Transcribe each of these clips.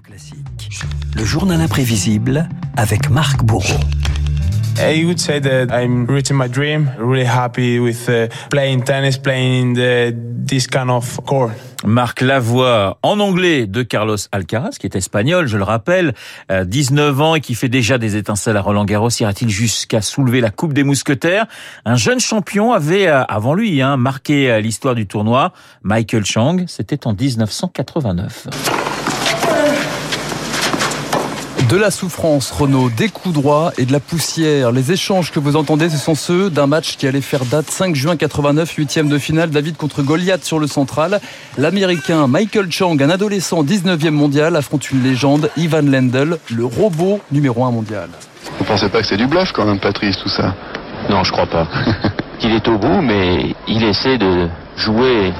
Classique. Le journal imprévisible avec Marc Bourreau. I would say that I'm reaching my dream. Really happy with uh, playing tennis, playing in the, this kind of court. Marc Lavoie, en anglais de Carlos Alcaraz, qui est espagnol, je le rappelle, 19 ans et qui fait déjà des étincelles à Roland Garros. Ira-t-il jusqu'à soulever la Coupe des Mousquetaires? Un jeune champion avait, euh, avant lui, hein, marqué euh, l'histoire du tournoi, Michael Chang. C'était en 1989. De la souffrance, Renault, des coups droits et de la poussière. Les échanges que vous entendez, ce sont ceux d'un match qui allait faire date 5 juin 89, huitième de finale, David contre Goliath sur le central. L'Américain Michael Chang, un adolescent 19e mondial, affronte une légende, Ivan Lendl, le robot numéro 1 mondial. Vous pensez pas que c'est du bluff quand même, Patrice, tout ça? Non, je crois pas. il est au bout, mais il essaie de jouer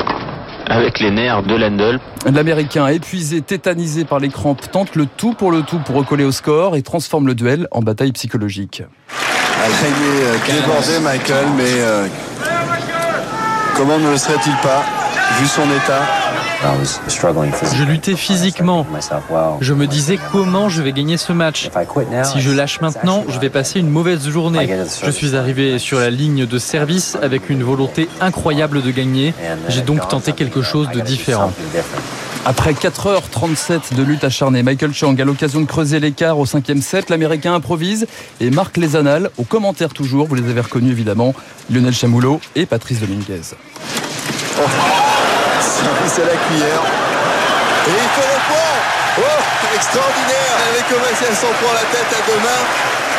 avec les nerfs de Lendl. L'Américain, épuisé, tétanisé par les crampes, tente le tout pour le tout pour recoller au score et transforme le duel en bataille psychologique. Est débordé, Michael, mais euh, comment ne le serait-il pas, vu son état je luttais physiquement. Je me disais comment je vais gagner ce match. Si je lâche maintenant, je vais passer une mauvaise journée. Je suis arrivé sur la ligne de service avec une volonté incroyable de gagner. J'ai donc tenté quelque chose de différent. Après 4h37 de lutte acharnée, Michael Chang a l'occasion de creuser l'écart au cinquième set. L'Américain improvise et marque les annales. Aux commentaires toujours, vous les avez reconnus évidemment, Lionel Chamoulot et Patrice Dominguez. Oh service à la cuillère. Et il fait le point Oh, extraordinaire Avec Kovacic s'en prend la tête à deux mains.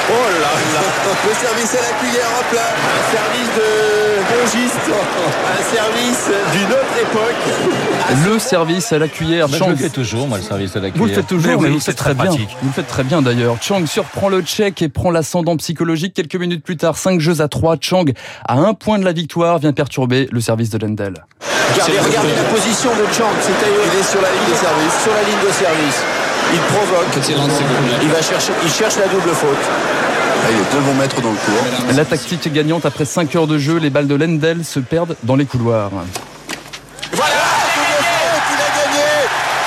Oh là là Le service à la cuillère, hop là Un service de bongiste Un service d'une autre époque Le service à la cuillère, Chang... Je le fais toujours, moi, le service à la cuillère. Vous le faites toujours, mais, mais vous le faites très bien. Pratique. Vous le faites très bien d'ailleurs. Chang surprend le tchèque et prend l'ascendant psychologique. Quelques minutes plus tard, 5 jeux à 3. Chang, à un point de la victoire, vient perturber le service de Lendl. Regardez, regardez la position de Chang. Il est sur la ligne de service. Sur la ligne de service. Il provoque. Il va chercher. Il cherche la double faute. Ah, il est deux bons mètres dans le cours. La tactique gagnante après 5 heures de jeu, les balles de Lendl se perdent dans les couloirs. Voilà Il a gagné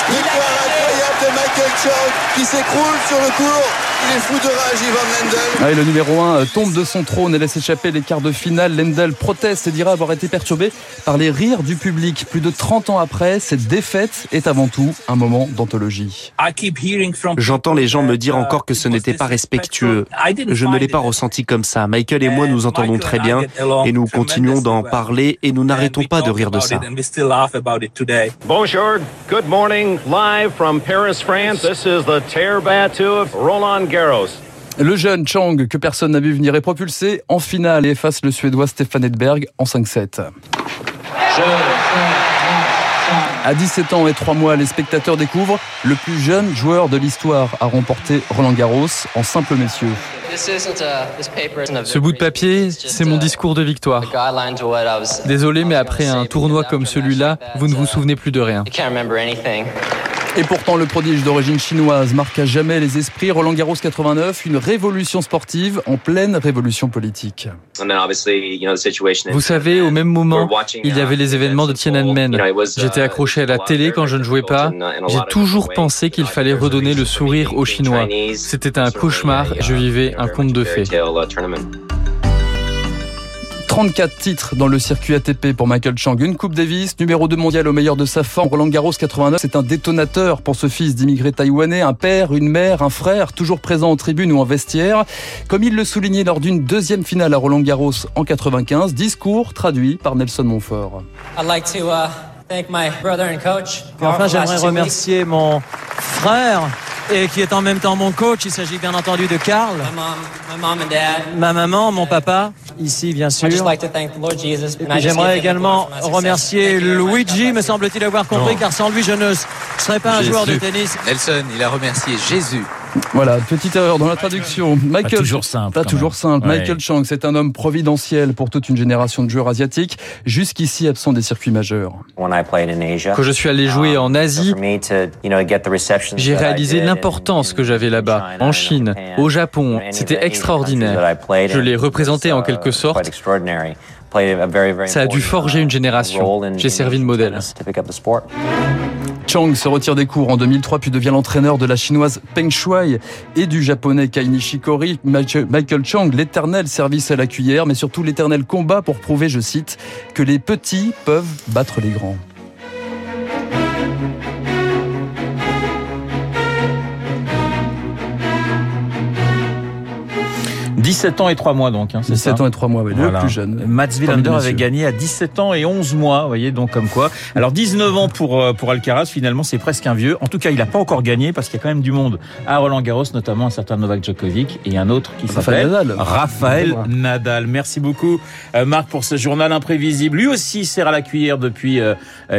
Victoire incroyable de Michael Chang qui s'écroule sur le cours. Il est fou de rage, Ivan Lendl. Ah, le numéro 1 tombe de son trône et laisse échapper les quarts de finale. Lendl proteste et dira avoir été perturbé par les rires du public. Plus de 30 ans après, cette défaite est avant tout un moment d'anthologie. J'entends les gens me dire encore que ce n'était pas respectueux. Je ne l'ai pas ressenti comme ça. Michael et moi nous entendons très bien et nous continuons d'en parler et nous n'arrêtons pas de rire de ça. Bonjour, good morning, live from Paris, France. This is the Terre battue of Roland Garros. Le jeune Chang, que personne n'a vu venir, est propulsé en finale et efface le Suédois Stefan Edberg en 5-7. À 17 ans et 3 mois, les spectateurs découvrent le plus jeune joueur de l'histoire à remporter Roland Garros en simple messieurs. Ce bout de papier, c'est mon discours de victoire. Désolé, mais après un tournoi comme celui-là, vous ne vous souvenez plus de rien. Et pourtant, le prodige d'origine chinoise marque à jamais les esprits. Roland Garros 89, une révolution sportive en pleine révolution politique. Vous savez, au même moment, il y avait les événements de Tiananmen. J'étais accroché à la télé quand je ne jouais pas. J'ai toujours pensé qu'il fallait redonner le sourire aux Chinois. C'était un cauchemar. Je vivais un conte de fées. 34 titres dans le circuit ATP pour Michael Chang. Une Coupe Davis, numéro 2 mondial au meilleur de sa forme. Roland Garros 89, c'est un détonateur pour ce fils d'immigrés taïwanais, un père, une mère, un frère, toujours présent en tribune ou en vestiaire. Comme il le soulignait lors d'une deuxième finale à Roland Garros en 95, discours traduit par Nelson Montfort. Enfin, j'aimerais remercier mon frère et qui est en même temps mon coach. Il s'agit bien entendu de Karl, ma maman, mon papa, ici bien sûr. J'aimerais également remercier Luigi, me semble-t-il avoir compris, car sans lui je ne serais pas un joueur de tennis. Nelson, il a remercié Jésus. Voilà, petite erreur dans la traduction. Michael, pas toujours simple. Pas toujours simple. Ouais. Michael Chang, c'est un homme providentiel pour toute une génération de joueurs asiatiques, jusqu'ici absent des circuits majeurs. Quand je suis allé jouer en Asie, j'ai réalisé l'importance que j'avais là-bas, en Chine, au Japon. C'était extraordinaire. Je l'ai représenté en quelque sorte. Ça a dû forger une génération. J'ai servi de modèle. Chang se retire des cours en 2003 puis devient l'entraîneur de la chinoise Peng Shuai et du japonais Kai Nishikori. Michael Chang, l'éternel service à la cuillère, mais surtout l'éternel combat pour prouver, je cite, que les petits peuvent battre les grands. 17 ans et 3 mois donc. Hein, 17 ans et 3 mois, oui, le plus jeune. Mats Wilander avait gagné à 17 ans et 11 mois, vous voyez, donc comme quoi. Alors 19 ans pour, euh, pour Alcaraz, finalement c'est presque un vieux. En tout cas, il n'a pas encore gagné parce qu'il y a quand même du monde à Roland Garros, notamment un certain Novak Djokovic et un autre qui s'appelle Raphaël Nadal. Merci beaucoup euh, Marc pour ce journal imprévisible. Lui aussi sert à la cuillère depuis euh,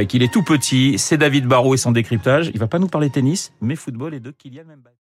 qu'il est tout petit. C'est David Barrault et son décryptage. Il va pas nous parler tennis, mais football et de Kylian Mbappé.